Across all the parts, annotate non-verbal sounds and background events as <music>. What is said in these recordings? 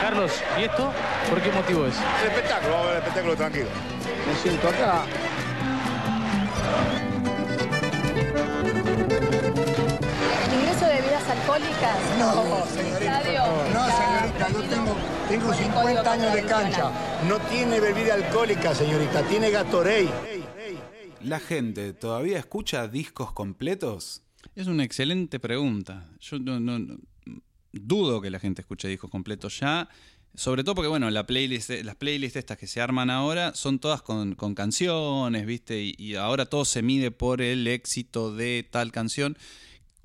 Carlos, ¿y esto? ¿Por qué motivo es? El espectáculo, vamos a ver el espectáculo tranquilo. Me siento acá. ¿El ingreso de bebidas alcohólicas? No, señorita. Estadio. No, señorita, yo tengo, tengo con el 50 código años de cancha. No tiene bebida alcohólica, señorita, tiene Gatorade. ¿La gente todavía escucha discos completos? Es una excelente pregunta. Yo no, no- no- dudo que la gente escuche discos completos ya. Sobre todo porque, bueno, la playlist, las playlists estas que se arman ahora son todas con, canciones, ¿viste? Y, y ahora todo se mide por el éxito de tal canción.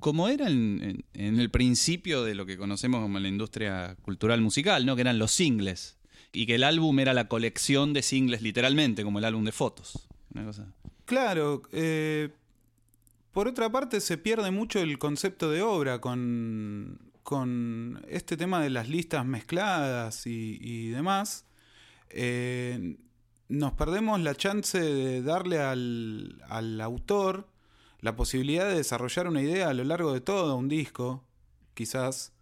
Como era en el principio de lo que conocemos como la industria cultural musical, ¿no? Que eran los singles. Y que el álbum era la colección de singles, literalmente, como el álbum de fotos. Una cosa. Claro, eh, por otra parte se pierde mucho el concepto de obra con, con este tema de las listas mezcladas y, y demás. Eh, nos perdemos la chance de darle al, al autor la posibilidad de desarrollar una idea a lo largo de todo un disco, quizás.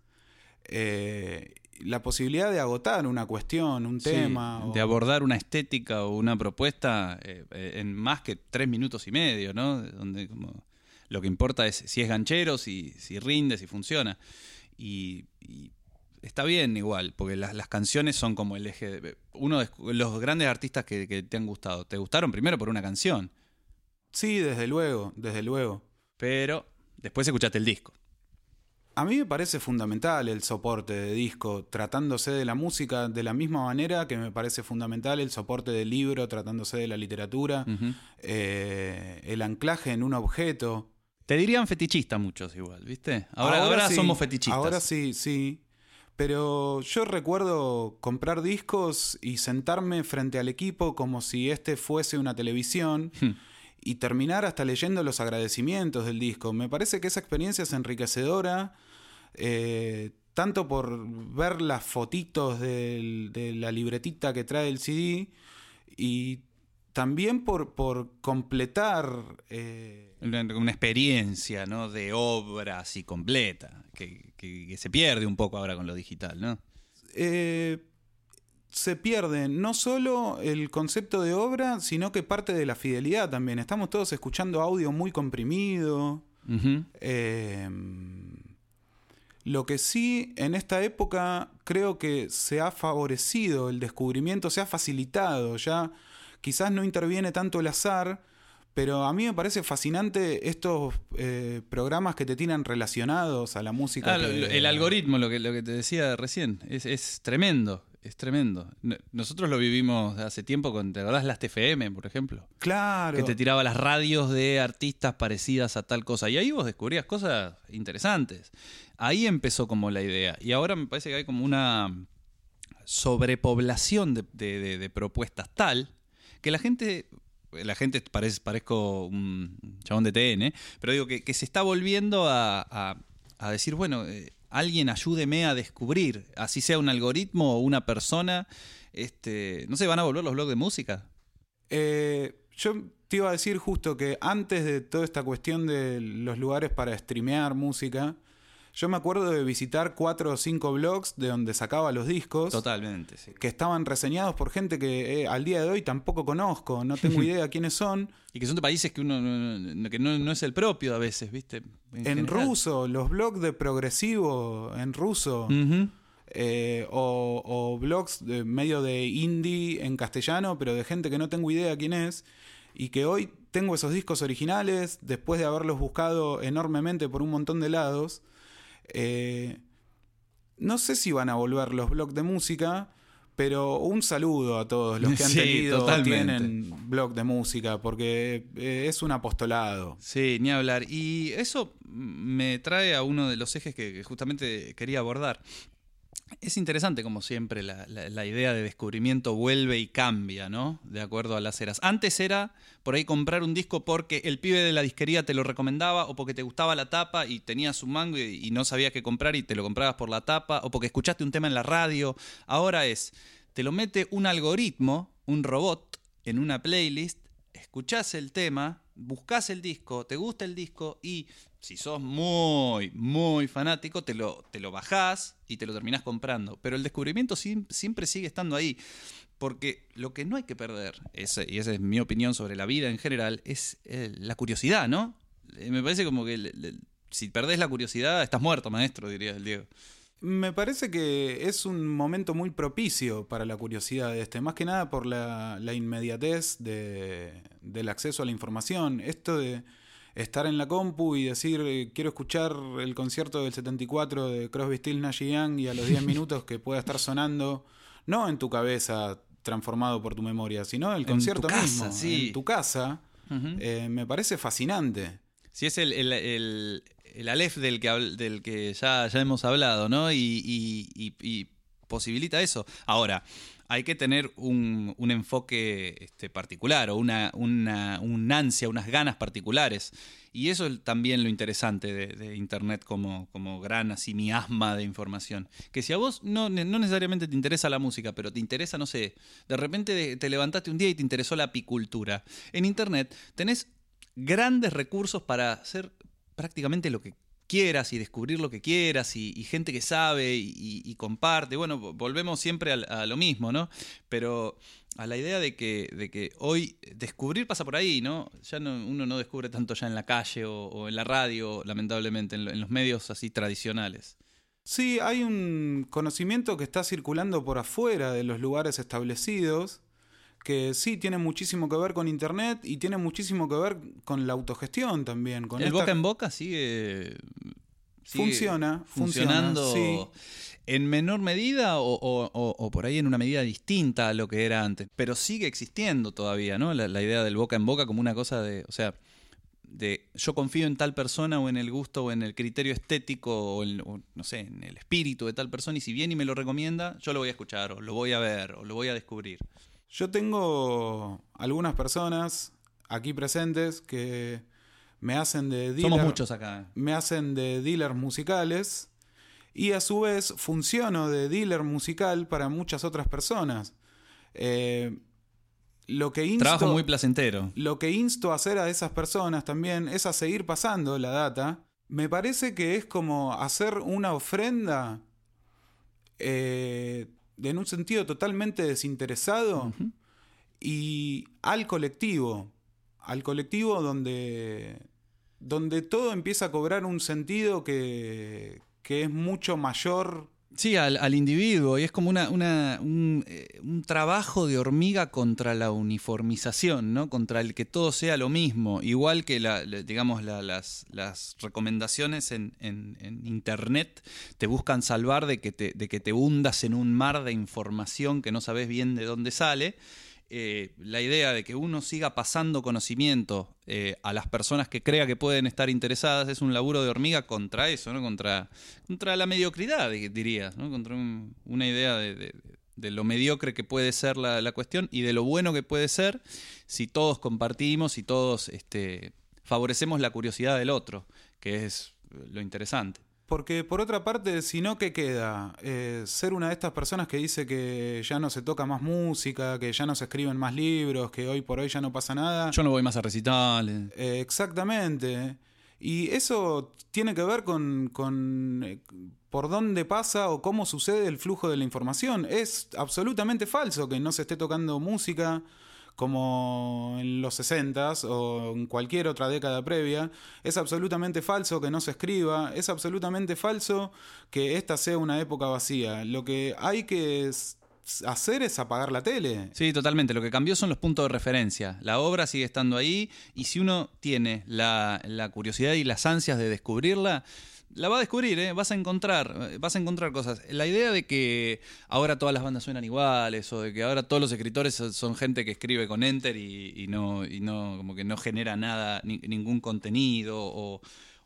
Eh, la posibilidad de agotar una cuestión, un Sí, tema. de o- abordar una estética o una propuesta eh, en más que tres minutos y medio, ¿no? Donde como lo que importa es si es ganchero, si, si rinde, si funciona. Y, y está bien igual, porque las, las canciones son como el eje. de- uno de los grandes artistas que, que te han gustado. Te gustaron primero por una canción, Sí, desde luego, desde luego. pero después escuchaste el disco. A mí me parece fundamental el soporte de disco, tratándose de la música de la misma manera que me parece fundamental el soporte del libro, tratándose de la literatura, eh, el anclaje en un objeto. Te dirían fetichista muchos igual, ¿viste? Ahora, ahora, sí, somos fetichistas. Ahora sí, sí. Pero yo recuerdo comprar discos y sentarme frente al equipo como si este fuese una televisión <laughs> Hmm. y terminar hasta leyendo los agradecimientos del disco. Me parece que esa experiencia es enriquecedora, eh, tanto por ver las fotitos del- de la libretita que trae el CD y también por, por completar... eh, Una, una experiencia, ¿no? De obra así completa, que, que- que se pierde un poco ahora con lo digital, ¿no? eh, se pierde no solo el concepto de obra, sino que parte de la fidelidad también. Estamos todos escuchando audio muy comprimido. Eh, lo que sí en esta época creo que se ha favorecido el descubrimiento, se ha facilitado, ya quizás no interviene tanto el azar, pero a mí me parece fascinante estos eh, programas que te tiran relacionados a la música. Ah, lo- que- lo- el algoritmo, lo que, lo que te decía recién, es, es tremendo, es tremendo. No- Nosotros lo vivimos hace tiempo con, ¿te acordás? Las TFM, por ejemplo? Claro. Que te tiraba las radios de artistas parecidas a tal cosa. Y ahí vos descubrías cosas interesantes. Ahí empezó como la idea. Y ahora me parece que hay como una sobrepoblación de, de- de- de propuestas tal que la gente. La gente parece, parezco un chabón de TN, pero digo que, se está volviendo a, a- a decir, bueno, eh, alguien ayúdeme a descubrir, así sea un algoritmo o una persona. Este, no sé, van a volver los blogs de música. Eh, yo te iba a decir justo que antes de toda esta cuestión de los lugares para streamear música, yo me acuerdo de visitar cuatro o cinco blogs de donde sacaba los discos. Totalmente, sí. Que estaban reseñados por gente que eh, al día de hoy tampoco conozco, no tengo <laughs> idea quiénes son. Y que son de países que uno no, que no, no es el propio a veces, ¿viste? En, ruso, los blogs de progresivo en ruso. Eh, o, o blogs de medio de indie en castellano, pero de gente que no tengo idea quién es, y que hoy tengo esos discos originales, después de haberlos buscado enormemente por un montón de lados. Eh, no sé si van a volver los blogs de música, pero un saludo a todos los <laughs> que han Sí, tenido totalmente. tienen blog de música, porque eh, es un apostolado. Sí, ni hablar. Y eso me trae a uno de los ejes que justamente quería abordar. Es interesante, como siempre, la, idea de descubrimiento vuelve y cambia, ¿no? De acuerdo a las eras. Antes era por ahí comprar un disco porque el pibe de la disquería te lo recomendaba o porque te gustaba la tapa y tenías un mango y, y no sabías qué comprar y te lo comprabas por la tapa o porque escuchaste un tema en la radio. Ahora es, te lo mete un algoritmo, un robot, en una playlist, escuchás el tema, buscas el disco, te gusta el disco y si sos muy, muy fanático, te lo, te lo bajás y te lo terminás comprando. Pero el descubrimiento siempre sigue estando ahí. Porque lo que no hay que perder, y esa es mi opinión sobre la vida en general, es eh, la curiosidad, ¿no? Eh, me parece como que si perdés la curiosidad, estás muerto, maestro, diría el Diego. Me parece que es un momento muy propicio para la curiosidad este, más que nada por la, la inmediatez de- del acceso a la información. Esto de estar en la compu y decir eh, quiero escuchar el concierto del 74 de Crosby, Stills, Nash y Young y a los 10 <laughs> minutos que pueda estar sonando, no en tu cabeza transformado por tu memoria, sino el concierto mismo, sí. en tu casa, eh, me parece fascinante. Si es el, el, el, el Aleph del que, del que ya, ya hemos hablado, ¿no? Y, y- y- y posibilita eso. Ahora, hay que tener un, enfoque este, particular o una, un ansia, unas ganas particulares. Y eso es también lo interesante de, Internet como, como gran así miasma de información. Que si a vos no, no necesariamente te interesa la música, pero te interesa, no sé, de repente te levantaste un día y te interesó la apicultura. En Internet tenés grandes recursos para hacer prácticamente lo que quieras y descubrir lo que quieras y, gente que sabe y, comparte. Bueno, vo- volvemos siempre a, lo mismo, ¿no? Pero a la idea de que, de que hoy descubrir pasa por ahí, ¿no? Ya no, uno no descubre tanto ya en la calle o, en la radio, lamentablemente, en, en los medios así tradicionales. Sí, hay un conocimiento que está circulando por afuera de los lugares establecidos, que sí tiene muchísimo que ver con Internet y tiene muchísimo que ver con la autogestión también. Con El esta- boca en boca sigue... sigue Funciona, funcionando funciona, en menor medida o, o- o- o por ahí en una medida distinta a lo que era antes. Pero sigue existiendo todavía, ¿no? La, la idea del boca en boca como una cosa de... O sea, de yo confío en tal persona o en el gusto o en el criterio estético o, en, o, no sé, en el espíritu de tal persona y si viene y me lo recomienda, yo lo voy a escuchar o lo voy a ver o lo voy a descubrir. Yo tengo algunas personas aquí presentes que me hacen de dealer, Somos muchos acá. me hacen de dealer musicales y a su vez funciono de dealer musical para muchas otras personas. Eh, lo que insto, Trabajo muy placentero. lo que insto a hacer a esas personas también es a seguir pasando la data. Me parece que es como hacer una ofrenda eh, en un sentido totalmente desinteresado y al colectivo. Al colectivo donde, donde todo empieza a cobrar un sentido que, que es mucho mayor Sí, al, al individuo, y es como una, una- un, eh, un trabajo de hormiga contra la uniformización, ¿no? Contra el que todo sea lo mismo. Igual que la, digamos, la- las, las recomendaciones en, en- en internet te buscan salvar de que te, de que te hundas en un mar de información que no sabes bien de dónde sale. Eh, la idea de que uno siga pasando conocimiento eh, a las personas que crea que pueden estar interesadas es un laburo de hormiga contra eso, ¿no? Contra, contra la mediocridad, di- diría, ¿no? Contra un- una idea de, de- lo mediocre que puede ser la, la cuestión y de lo bueno que puede ser si todos compartimos y todos este, favorecemos la curiosidad del otro, que es lo interesante. Porque por otra parte, si no, ¿qué queda? Eh, ser una de estas personas que dice que ya no se toca más música, que ya no se escriben más libros, que hoy por hoy ya no pasa nada. Yo no voy más a recitales. Eh, exactamente. Y eso tiene que ver con, con, eh, por dónde pasa o cómo sucede el flujo de la información. Es absolutamente falso que no se esté tocando música como en los 60s o en cualquier otra década previa. Es absolutamente falso que no se escriba. Es absolutamente falso que esta sea una época vacía. Lo que hay que hacer es apagar la tele. Sí, totalmente. Lo que cambió son los puntos de referencia. La obra sigue estando ahí y si uno tiene la, la curiosidad y las ansias de descubrirla, la va a descubrir, ¿eh? vas a encontrar, eh, vas a encontrar cosas. La idea de que ahora todas las bandas suenan iguales o de que ahora todos los escritores son, gente que escribe con enter y, no, como que no genera nada, ni- ningún contenido o,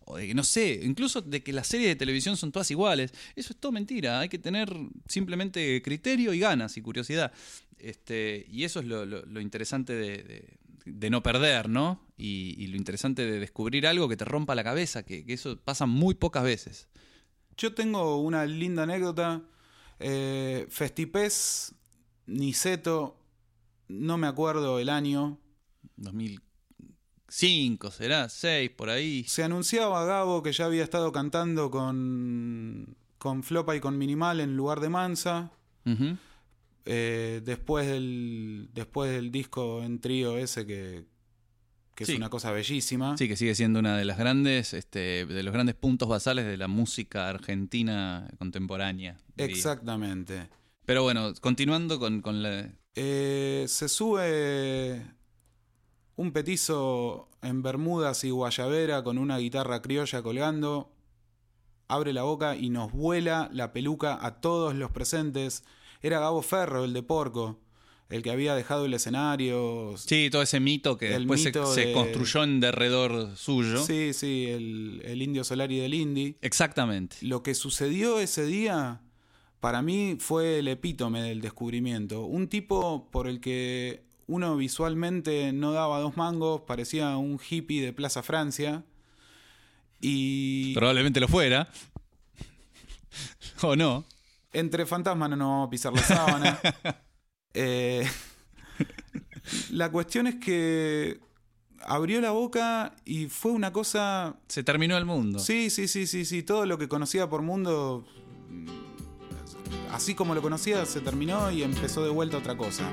o de que no sé, incluso de que las series de televisión son todas iguales. Eso es todo mentira. Hay que tener simplemente criterio y ganas y curiosidad. Este, y eso es lo, interesante de- de no perder, ¿no? Y, y lo interesante de descubrir algo que te rompa la cabeza, que, que eso pasa muy pocas veces. Yo tengo una linda anécdota. Eh, Festipés, Niceto, no me acuerdo el año. cinco, será, seis, por ahí. Se anunciaba Gabo que ya había estado cantando con, con Flopa y con Minimal en lugar de Mansa. Eh, después, del, después del disco en trío ese que, que Sí. es una cosa bellísima. Sí, que sigue siendo una de las grandes, este, de los grandes puntos basales de la música argentina contemporánea. diría. Exactamente. Pero bueno, continuando con, con la. Eh, se sube un petizo en Bermudas y Guayabera con una guitarra criolla colgando, abre la boca y nos vuela la peluca a todos los presentes. Era Gabo Ferro, el de Porco, el que había dejado el escenario. Sí, todo ese mito que después se- mito se, de- construyó en derredor suyo. Sí, sí, el, el indio Solari del Indy. Exactamente. Lo que sucedió ese día, para mí, fue el epítome del descubrimiento. Un tipo por el que uno visualmente no daba dos mangos, parecía un hippie de Plaza Francia. Y Probablemente lo fuera. <laughs> o no. Entre fantasmas no nos vamos a pisar la sábana. <laughs> Eh, la cuestión es que abrió la boca y fue una cosa Se terminó el mundo. Sí, sí, sí, sí, sí. Todo lo que conocía por mundo, mm, así como lo conocía, se terminó y empezó de vuelta otra cosa.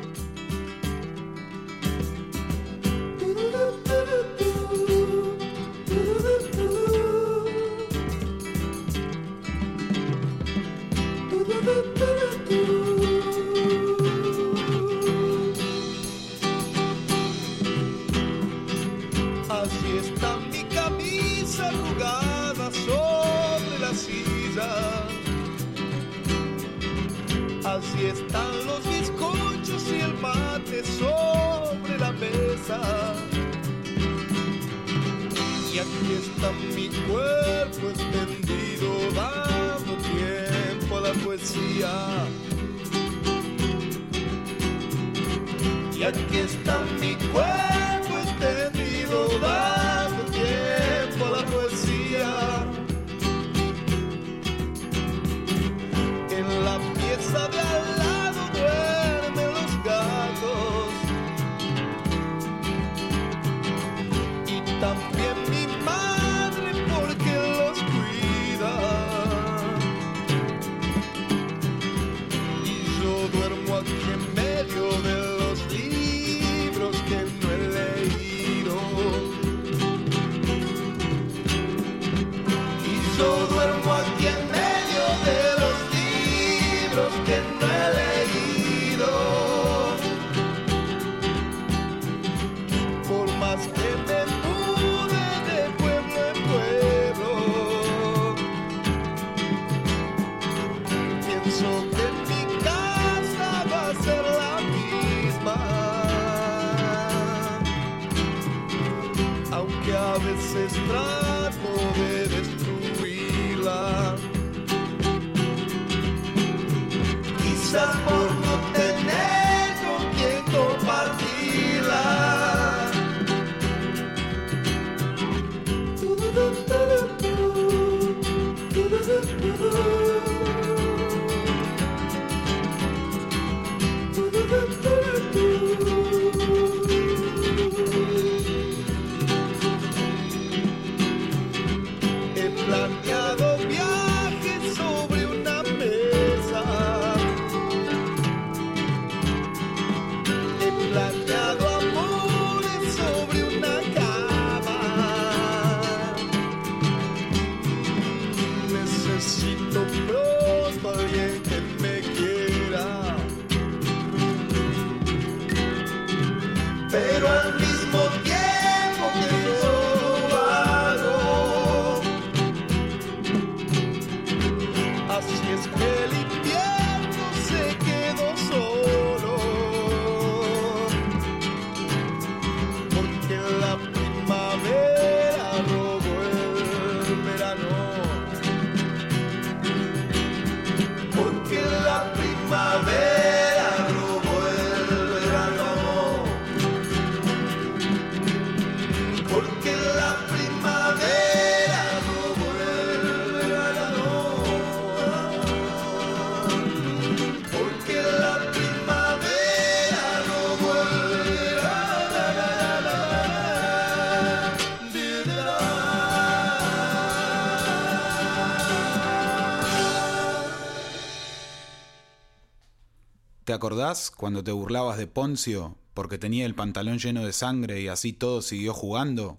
¿Te acordás cuando te burlabas de Poncio porque tenía el pantalón lleno de sangre y así todo siguió jugando?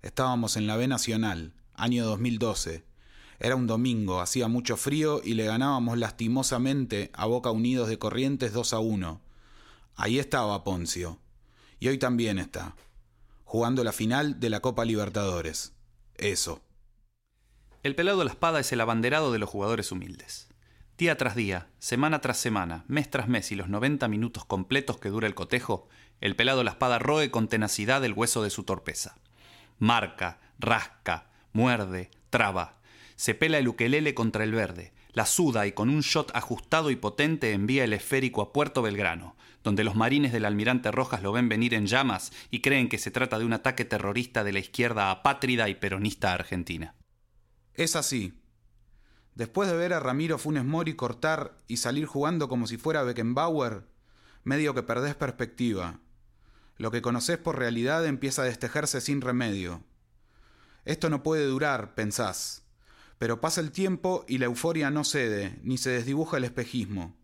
Estábamos en la B Nacional, año 2012. Era un domingo, hacía mucho frío y le ganábamos lastimosamente a Boca Unidos de Corrientes 2 a 1. Ahí estaba Poncio. Y hoy también está, jugando la final de la Copa Libertadores. Eso. El pelado La Espada es el abanderado de los jugadores humildes. Día tras día, semana tras semana, mes tras mes y los 90 minutos completos que dura el cotejo, el pelado La Espada roe con tenacidad el hueso de su torpeza. Marca, rasca, muerde, traba. Se pela el ukelele contra el verde, la suda y con un shot ajustado y potente envía el esférico a Puerto Belgrano, donde los marines del almirante Rojas lo ven venir en llamas y creen que se trata de un ataque terrorista de la izquierda apátrida y peronista argentina. Es así. Después de ver a Ramiro Funes Mori cortar y salir jugando como si fuera Beckenbauer, medio que perdés perspectiva. Lo que conoces por realidad empieza a destejerse sin remedio. Esto no puede durar, pensás. Pero pasa el tiempo y la euforia no cede, ni se desdibuja el espejismo.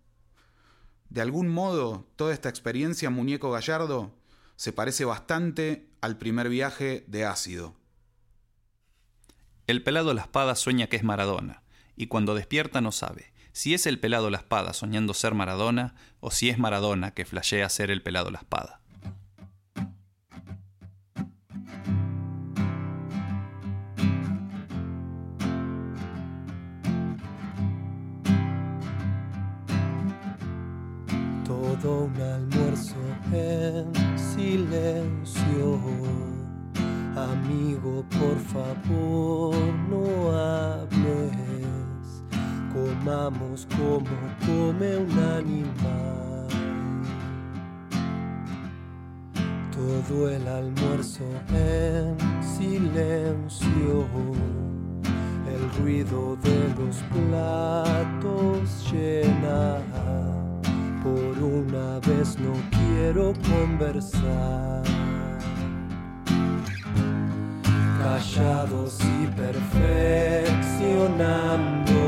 De algún modo, toda esta experiencia, muñeco gallardo, se parece bastante al primer viaje de ácido. El pelado La Espada sueña que es Maradona, y cuando despierta no sabe si es el pelado La Espada soñando ser Maradona o si es Maradona que flashea ser el pelado La Espada. Todo un almuerzo en silencio. Amigo, por favor, no hables. Comamos como come un animal. Todo el almuerzo en silencio. El ruido de los platos llena. Por una vez no quiero conversar. Callados y perfeccionando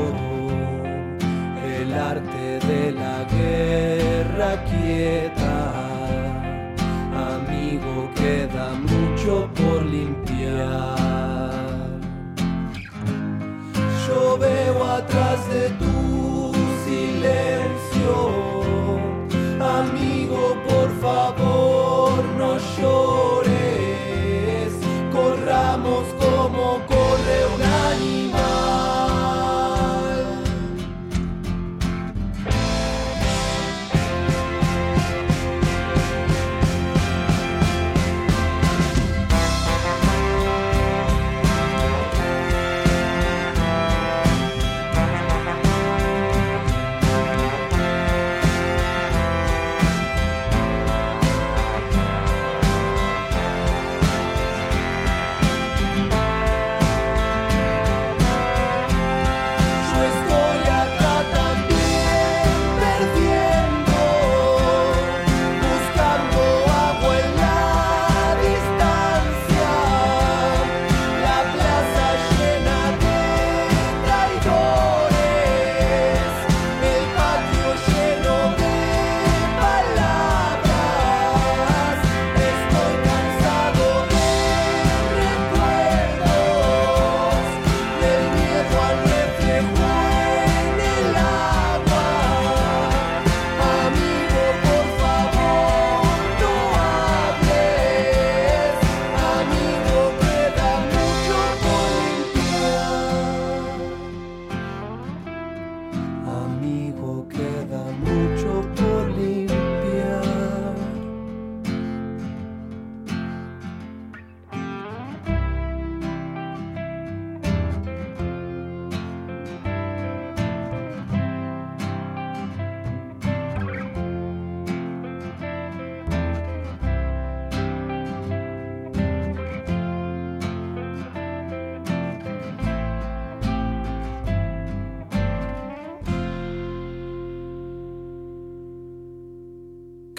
guerra quieta. Amigo, queda mucho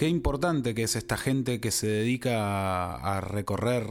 Qué importante que es esta gente que se dedica a, a recorrer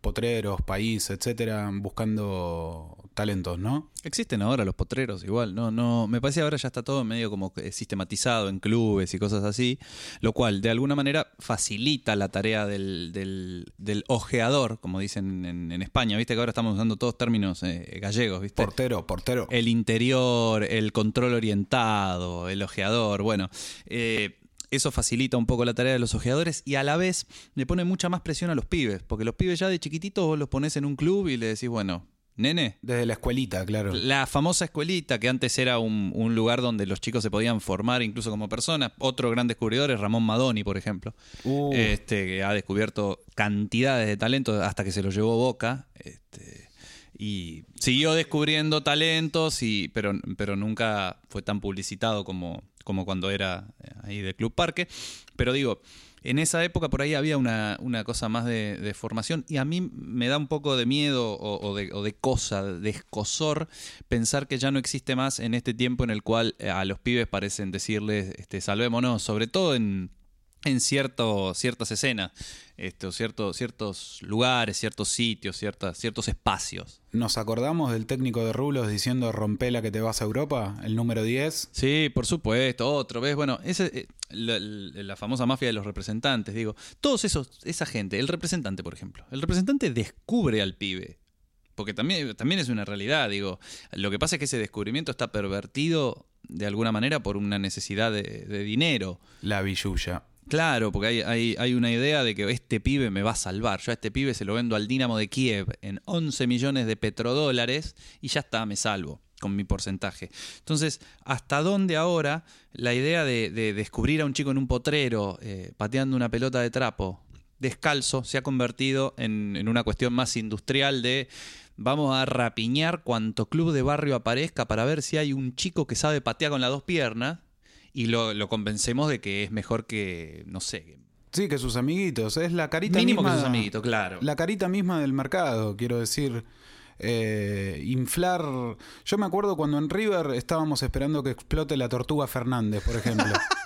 potreros, país, etcétera, buscando talentos, ¿no? Existen ahora los potreros igual, no, no, me parece ahora ya está todo medio como que sistematizado en clubes y cosas así, lo cual de alguna manera facilita la tarea del, del, del ojeador, como dicen en, en España, viste que ahora estamos usando todos términos eh, gallegos, viste. Portero, portero. el interior, el control orientado, el ojeador, bueno, eh, eso facilita un poco la tarea de los ojeadores y a la vez le pone mucha más presión a los pibes, porque los pibes ya de chiquititos vos los pones en un club y le decís, bueno, nene, Desde la escuelita, claro. la famosa escuelita, que antes era un, un lugar donde los chicos se podían formar incluso como personas. Otro gran descubridor es Ramón Madoni, por ejemplo. Uh. Este, que ha descubierto cantidades de talentos hasta que se lo llevó Boca. Este, y siguió descubriendo talentos, y, pero, nunca fue tan publicitado como, cuando era eh, ahí del Club Parque. Pero digo, en esa época por ahí había una, cosa más de, formación y a mí me da un poco de miedo o, o de, o de cosa, de escosor, pensar que ya no existe más en este tiempo en el cual eh, a los pibes parecen decirles, este, salvémonos, sobre todo en, en cierto, ciertas escenas, este, cierto- ciertos lugares, ciertos sitios, ciertas, ciertos espacios. ¿Nos acordamos del técnico de Rulos diciendo rompela que te vas a Europa? El número 10. Sí, por supuesto, otro, ¿ves? Bueno, ese, eh, la, famosa mafia de los representantes, digo, todos esos, esa gente, el representante, por ejemplo, el representante descubre al pibe, porque también, también es una realidad, digo, lo que pasa es que ese descubrimiento está pervertido de alguna manera por una necesidad de, de dinero. La billulla. Claro, porque hay, hay, una idea de que este pibe me va a salvar. Yo a este pibe se lo vendo al Dinamo de Kiev en 11 millones de petrodólares y ya está, me salvo con mi porcentaje. Entonces, ¿hasta dónde ahora la idea de, de descubrir a un chico en un potrero eh, pateando una pelota de trapo descalzo se ha convertido en, en una cuestión más industrial de vamos a rapiñar cuanto club de barrio aparezca para ver si hay un chico que sabe patear con las dos piernas y lo, lo convencemos de que es mejor que, no sé, Sí, que sus amiguitos. Es la carita mínimo misma. que sus amiguitos, claro. La carita misma del mercado, quiero decir. eh, inflar. Yo me acuerdo cuando en River estábamos esperando que explote la tortuga Fernández, por ejemplo. <laughs>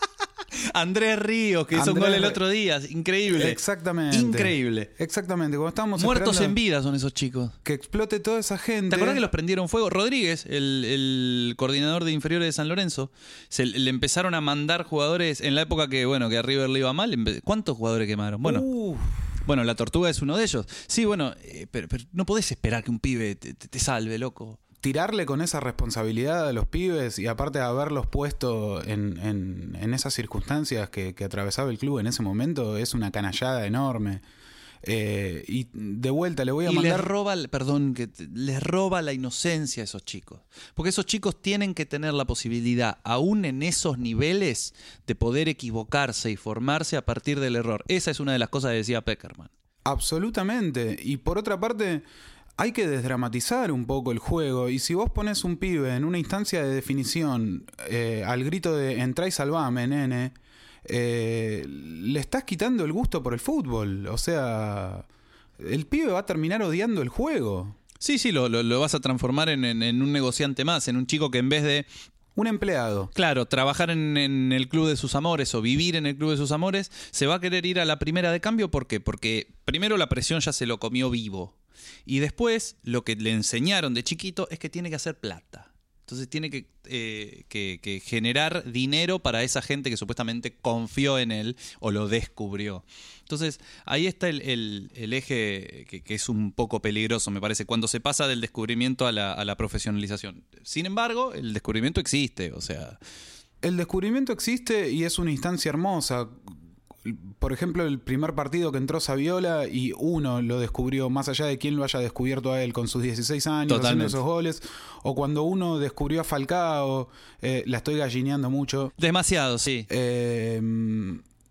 Andrés Ríos, que hizo un gol el otro día, increíble. Exactamente. Increíble. Exactamente. Estábamos Muertos en vida son esos chicos. que explote toda esa gente. ¿Te acuerdas que los prendieron fuego? Rodríguez, el, el coordinador de inferiores de San Lorenzo, se le empezaron a mandar jugadores en la época que, bueno, que a River le iba mal. ¿Cuántos jugadores quemaron? Bueno, Uf, bueno, la tortuga es uno de ellos. Sí, bueno, eh, pero, pero no podés esperar que un pibe te, te- te salve, loco. Tirarle con esa responsabilidad a los pibes y aparte de haberlos puesto en, en- en esas circunstancias que, que atravesaba el club en ese momento es una canallada enorme. Eh, y de vuelta le voy a Y les mandar... roba, perdón, que les roba la inocencia a esos chicos. Porque esos chicos tienen que tener la posibilidad, aún en esos niveles, de poder equivocarse y formarse a partir del error. Esa es una de las cosas que decía Peckerman. Absolutamente. Y por otra parte, hay que desdramatizar un poco el juego. Y si vos pones un pibe en una instancia de definición eh, al grito de entra y salvame, nene, eh, le estás quitando el gusto por el fútbol. O sea, el pibe va a terminar odiando el juego. Sí, sí, lo, lo- lo vas a transformar en, en- en un negociante más, en un chico que en vez de, Un empleado. claro, trabajar en, en el club de sus amores o vivir en el club de sus amores, se va a querer ir a la primera de cambio. ¿Por qué? Porque primero la presión ya se lo comió vivo. Y después lo que le enseñaron de chiquito es que tiene que hacer plata. Entonces tiene que, eh, que- que generar dinero para esa gente que supuestamente confió en él o lo descubrió. Entonces ahí está el, eje que, que es un poco peligroso, me parece, cuando se pasa del descubrimiento a la, a la profesionalización. Sin embargo, el descubrimiento existe, o sea, El descubrimiento existe y es una instancia hermosa. Por ejemplo, el primer partido que entró Saviola y uno lo descubrió, más allá de quién lo haya descubierto a él con sus 16 años haciendo esos goles, o cuando uno descubrió a Falcao, eh, la estoy gallineando mucho. demasiado, sí. Eh,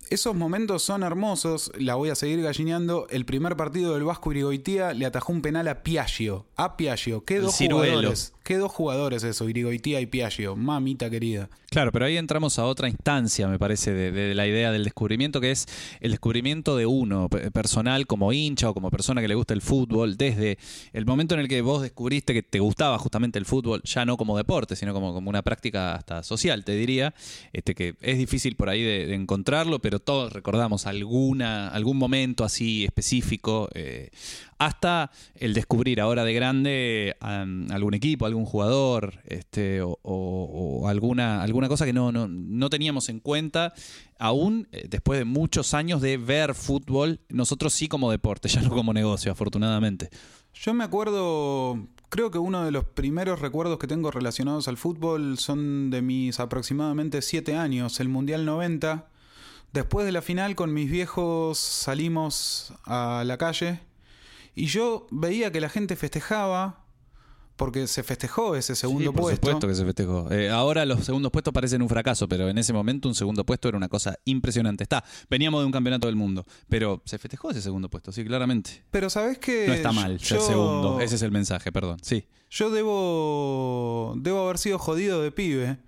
esos momentos son hermosos, la voy a seguir gallineando. El primer partido del Vasco Irigoitía le atajó un penal a Piaggio. A Piaggio, qué El dos ciruelo. jugadores. Qué dos jugadores eso, Irigoitía y Piaggio, mamita querida. Claro, pero ahí entramos a otra instancia, me parece, de, de la idea del descubrimiento, que es el descubrimiento de uno, pe- personal, como hincha o como persona que le gusta el fútbol, desde el momento en el que vos descubriste que te gustaba justamente el fútbol, ya no como deporte, sino como, como una práctica hasta social, te diría, este que es difícil por ahí de, encontrarlo, pero todos recordamos alguna, algún momento así específico, eh, hasta el descubrir ahora de grande algún equipo, algún jugador, este, o alguna, alguna cosa que no, no, no teníamos en cuenta, aún eh, después de muchos años de ver fútbol, nosotros sí como deporte, <laughs> ya no como negocio, afortunadamente. Yo me acuerdo, creo que uno de los primeros recuerdos que tengo relacionados al fútbol son de mis aproximadamente siete años, el Mundial 90. Después de la final con mis viejos salimos a la calle y yo veía que la gente festejaba porque se festejó ese segundo Sí, por puesto. supuesto que se festejó. Eh, ahora los segundos puestos parecen un fracaso, pero en ese momento un segundo puesto era una cosa impresionante. Está, veníamos de un campeonato del mundo, pero se festejó ese segundo puesto, sí, claramente. Pero sabes que No está mal ser yo- segundo, ese es el mensaje, perdón. Sí. Yo debo, debo haber sido jodido de pibe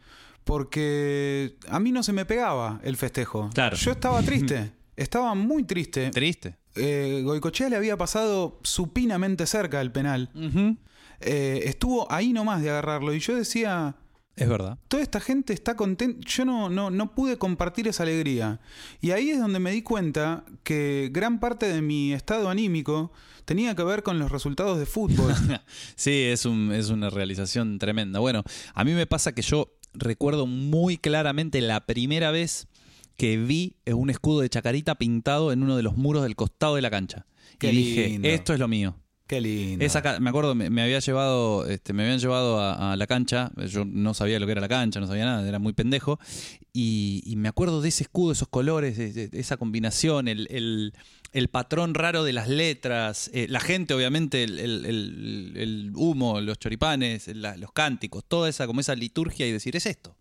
porque a mí no se me pegaba el festejo. Claro. Yo estaba triste, <laughs> estaba muy triste. Triste. Eh, Goicochea le había pasado supinamente cerca del penal. Ujú. Eh, estuvo ahí nomás de agarrarlo y yo decía, Es verdad. toda esta gente está contenta. Yo no, no, no pude compartir esa alegría. Y ahí es donde me di cuenta que gran parte de mi estado anímico tenía que ver con los resultados de fútbol. <laughs> Sí, es, un, es una realización tremenda. Bueno, a mí me pasa que yo recuerdo muy claramente la primera vez que vi un escudo de Chacarita pintado en uno de los muros del costado de la cancha. Qué y dije, esto es lo mío. Qué lindo. Esa me acuerdo, me, había llevado, este, me habían llevado a, la cancha. Yo no sabía lo que era la cancha, no sabía nada, era muy pendejo. Y, me acuerdo de ese escudo, esos colores, de, esa combinación, el, patrón raro de las letras, eh, la gente, obviamente, el, humo, los choripanes, los cánticos, toda esa, como esa liturgia y decir, es esto.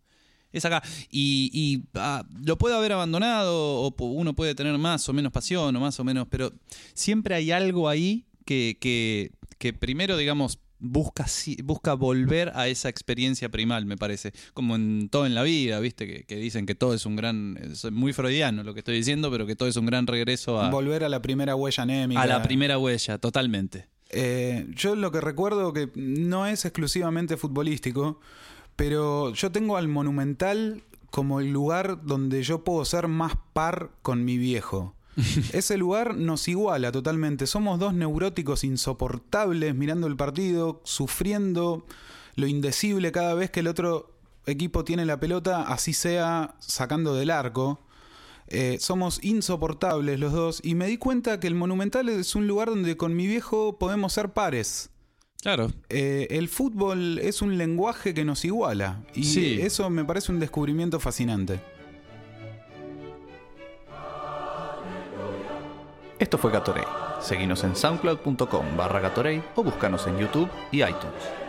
Es acá. Y, ah, lo puede haber abandonado, o uno puede tener más o menos pasión, o más o menos, pero siempre hay algo ahí que, que, que primero, digamos, busca, busca volver a esa experiencia primal, me parece. Como en todo en la vida, ¿viste? Que, que dicen que todo es un gran. Es muy freudiano lo que estoy diciendo, pero que todo es un gran regreso a, Volver a la primera huella anémica. a la primera huella, totalmente. Eh, yo lo que recuerdo que no es exclusivamente futbolístico, pero yo tengo al Monumental como el lugar donde yo puedo ser más par con mi viejo. <laughs> Ese lugar nos iguala totalmente. Somos dos neuróticos insoportables mirando el partido, sufriendo lo indecible cada vez que el otro equipo tiene la pelota, así sea sacando del arco. Eh, somos insoportables los dos y me di cuenta que el Monumental es un lugar donde con mi viejo podemos ser pares. Claro. Eh, el fútbol es un lenguaje que nos iguala y Sí. eso me parece un descubrimiento fascinante. Esto fue Gatorade. Seguinos en soundcloud.com barra Gatorade o búscanos en YouTube y iTunes.